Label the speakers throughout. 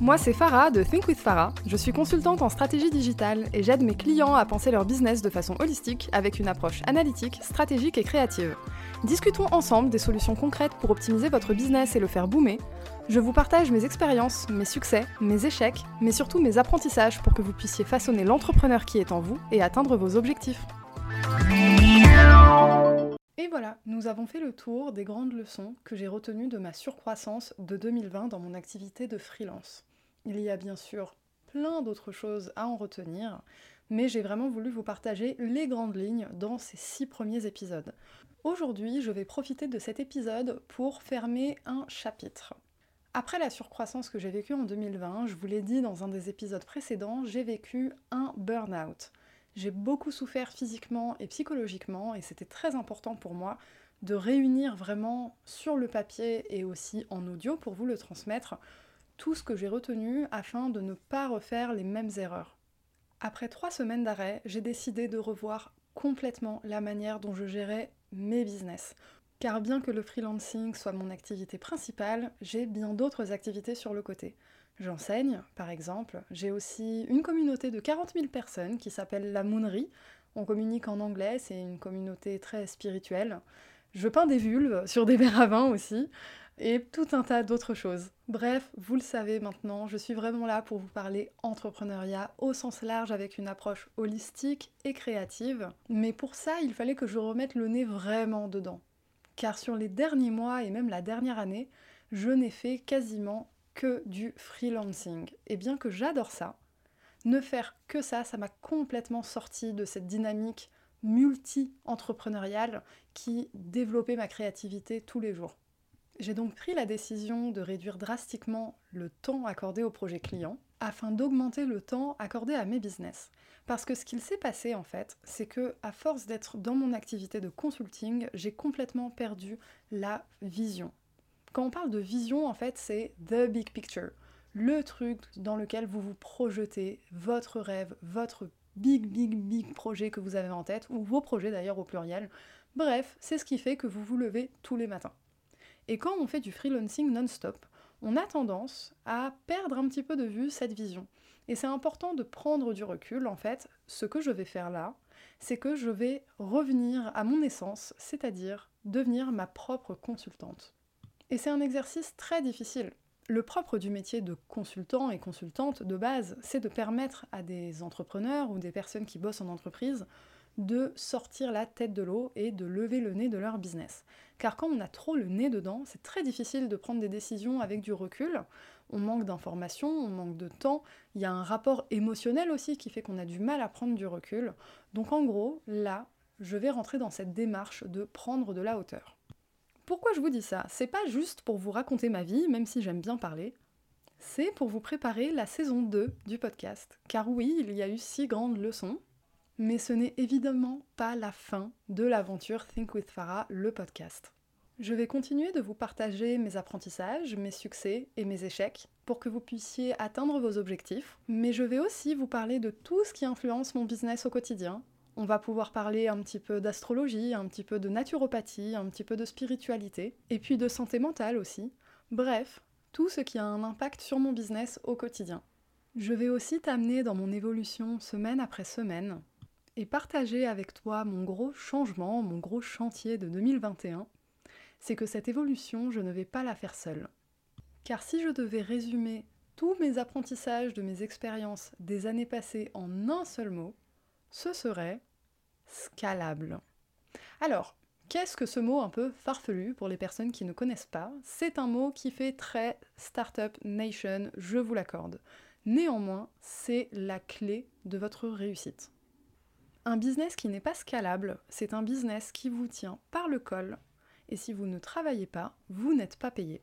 Speaker 1: Moi c'est Farah de Think with Farah. Je suis consultante en stratégie digitale et j'aide mes clients à penser leur business de façon holistique avec une approche analytique, stratégique et créative. Discutons ensemble des solutions concrètes pour optimiser votre business et le faire boomer. Je vous partage mes expériences, mes succès, mes échecs, mais surtout mes apprentissages pour que vous puissiez façonner l'entrepreneur qui est en vous et atteindre vos objectifs. Et voilà, nous avons fait le tour des grandes leçons que j'ai retenues de ma surcroissance de 2020 dans mon activité de freelance. Il y a bien sûr plein d'autres choses à en retenir, mais j'ai vraiment voulu vous partager les grandes lignes dans ces six premiers épisodes. Aujourd'hui, je vais profiter de cet épisode pour fermer un chapitre. Après la surcroissance que j'ai vécue en 2020, je vous l'ai dit dans un des épisodes précédents, j'ai vécu un burn-out. J'ai beaucoup souffert physiquement et psychologiquement et c'était très important pour moi de réunir vraiment sur le papier et aussi en audio pour vous le transmettre tout ce que j'ai retenu afin de ne pas refaire les mêmes erreurs. Après trois semaines d'arrêt, j'ai décidé de revoir complètement la manière dont je gérais mes business. Car bien que le freelancing soit mon activité principale, j'ai bien d'autres activités sur le côté. J'enseigne, par exemple. J'ai aussi une communauté de 40 000 personnes qui s'appelle la Moonerie. On communique en anglais, c'est une communauté très spirituelle. Je peins des vulves sur des verres aussi, et tout un tas d'autres choses. Bref, vous le savez maintenant, je suis vraiment là pour vous parler entrepreneuriat au sens large avec une approche holistique et créative. Mais pour ça, il fallait que je remette le nez vraiment dedans. Car sur les derniers mois et même la dernière année, je n'ai fait quasiment que du freelancing. Et bien que j'adore ça, ne faire que ça, ça m'a complètement sorti de cette dynamique multi-entrepreneuriale qui développait ma créativité tous les jours. J'ai donc pris la décision de réduire drastiquement le temps accordé au projet client afin d'augmenter le temps accordé à mes business. Parce que ce qu'il s'est passé en fait, c'est que à force d'être dans mon activité de consulting, j'ai complètement perdu la vision. Quand on parle de vision, en fait, c'est the big picture. Le truc dans lequel vous vous projetez, votre rêve, votre big, big, big projet que vous avez en tête, ou vos projets d'ailleurs au pluriel. Bref, c'est ce qui fait que vous vous levez tous les matins. Et quand on fait du freelancing non-stop, on a tendance à perdre un petit peu de vue cette vision. Et c'est important de prendre du recul. En fait, ce que je vais faire là, c'est que je vais revenir à mon essence, c'est-à-dire devenir ma propre consultante. Et c'est un exercice très difficile. Le propre du métier de consultant et consultante de base, c'est de permettre à des entrepreneurs ou des personnes qui bossent en entreprise de sortir la tête de l'eau et de lever le nez de leur business. Car quand on a trop le nez dedans, c'est très difficile de prendre des décisions avec du recul. On manque d'informations, on manque de temps. Il y a un rapport émotionnel aussi qui fait qu'on a du mal à prendre du recul. Donc en gros, là, je vais rentrer dans cette démarche de prendre de la hauteur. Pourquoi je vous dis ça? C'est pas juste pour vous raconter ma vie, même si j'aime bien parler. C'est pour vous préparer la saison 2 du podcast. Car oui, il y a eu six grandes leçons, mais ce n'est évidemment pas la fin de l'aventure Think with Farah, le podcast. Je vais continuer de vous partager mes apprentissages, mes succès et mes échecs pour que vous puissiez atteindre vos objectifs, mais je vais aussi vous parler de tout ce qui influence mon business au quotidien, on va pouvoir parler un petit peu d'astrologie, un petit peu de naturopathie, un petit peu de spiritualité, et puis de santé mentale aussi. Bref, tout ce qui a un impact sur mon business au quotidien. Je vais aussi t'amener dans mon évolution semaine après semaine et partager avec toi mon gros changement, mon gros chantier de 2021. C'est que cette évolution, je ne vais pas la faire seule. Car si je devais résumer tous mes apprentissages de mes expériences des années passées en un seul mot, ce serait scalable. Alors, qu'est-ce que ce mot un peu farfelu pour les personnes qui ne connaissent pas? C'est un mot qui fait très Startup Nation, je vous l'accorde. Néanmoins, c'est la clé de votre réussite. Un business qui n'est pas scalable, c'est un business qui vous tient par le col, et si vous ne travaillez pas, vous n'êtes pas payé.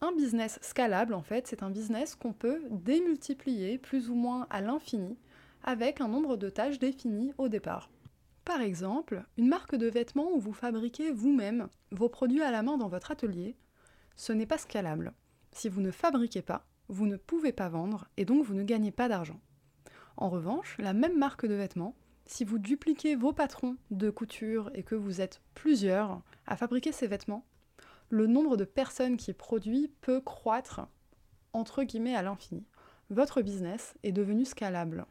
Speaker 1: Un business scalable, en fait, c'est un business qu'on peut démultiplier plus ou moins à l'infini avec un nombre de tâches définies au départ. Par exemple, une marque de vêtements où vous fabriquez vous-même vos produits à la main dans votre atelier, ce n'est pas scalable. Si vous ne fabriquez pas, vous ne pouvez pas vendre et donc vous ne gagnez pas d'argent. En revanche, la même marque de vêtements, si vous dupliquez vos patrons de couture et que vous êtes plusieurs à fabriquer ces vêtements, le nombre de personnes qui produisent peut croître entre guillemets à l'infini. Votre business est devenu scalable.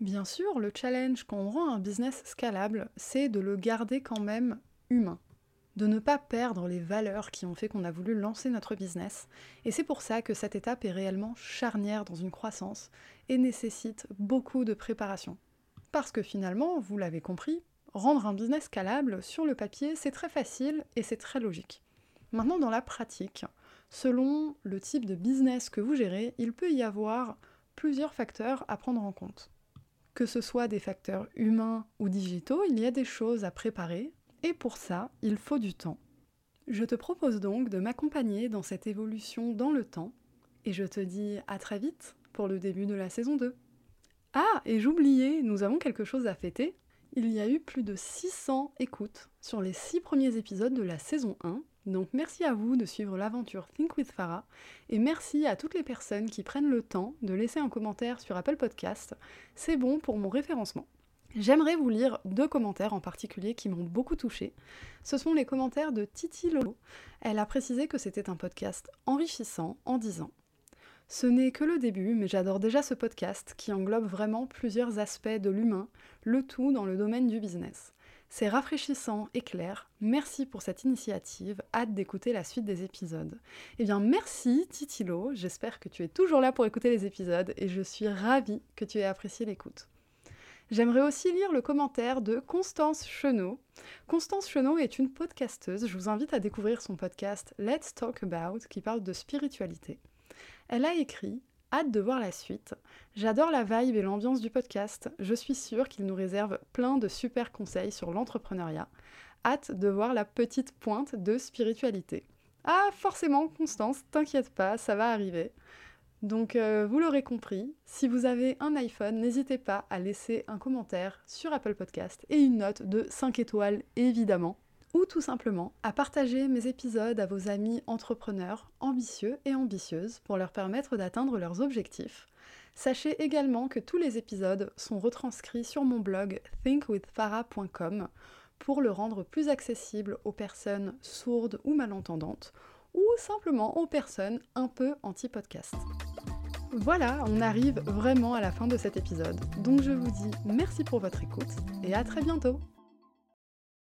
Speaker 1: Bien sûr, le challenge quand on rend un business scalable, c'est de le garder quand même humain, de ne pas perdre les valeurs qui ont fait qu'on a voulu lancer notre business. Et c'est pour ça que cette étape est réellement charnière dans une croissance et nécessite beaucoup de préparation. Parce que finalement, vous l'avez compris, rendre un business scalable sur le papier, c'est très facile et c'est très logique. Maintenant, dans la pratique, selon le type de business que vous gérez, il peut y avoir plusieurs facteurs à prendre en compte. Que ce soit des facteurs humains ou digitaux, il y a des choses à préparer, et pour ça, il faut du temps. Je te propose donc de m'accompagner dans cette évolution dans le temps, et je te dis à très vite pour le début de la saison 2. Ah, et j'oubliais, nous avons quelque chose à fêter. Il y a eu plus de 600 écoutes sur les 6 premiers épisodes de la saison 1, donc merci à vous de suivre l'aventure Think with Farah et merci à toutes les personnes qui prennent le temps de laisser un commentaire sur Apple Podcast. C'est bon pour mon référencement. J'aimerais vous lire deux commentaires en particulier qui m'ont beaucoup touché. Ce sont les commentaires de Titi Lolo. Elle a précisé que c'était un podcast enrichissant en disant Ce n'est que le début, mais j'adore déjà ce podcast qui englobe vraiment plusieurs aspects de l'humain, le tout dans le domaine du business. C'est rafraîchissant et clair. Merci pour cette initiative. Hâte d'écouter la suite des épisodes. Eh bien, merci Titilo. J'espère que tu es toujours là pour écouter les épisodes et je suis ravie que tu aies apprécié l'écoute. J'aimerais aussi lire le commentaire de Constance Chenot. Constance Chenot est une podcasteuse. Je vous invite à découvrir son podcast Let's Talk About qui parle de spiritualité. Elle a écrit Hâte de voir la suite. J'adore la vibe et l'ambiance du podcast. Je suis sûre qu'il nous réserve plein de super conseils sur l'entrepreneuriat. Hâte de voir la petite pointe de spiritualité. Ah, forcément, Constance, t'inquiète pas, ça va arriver. Donc, euh, vous l'aurez compris, si vous avez un iPhone, n'hésitez pas à laisser un commentaire sur Apple Podcast et une note de 5 étoiles, évidemment ou tout simplement à partager mes épisodes à vos amis entrepreneurs ambitieux et ambitieuses pour leur permettre d'atteindre leurs objectifs. Sachez également que tous les épisodes sont retranscrits sur mon blog thinkwithfarah.com pour le rendre plus accessible aux personnes sourdes ou malentendantes ou simplement aux personnes un peu anti-podcast. Voilà, on arrive vraiment à la fin de cet épisode, donc je vous dis merci pour votre écoute et à très bientôt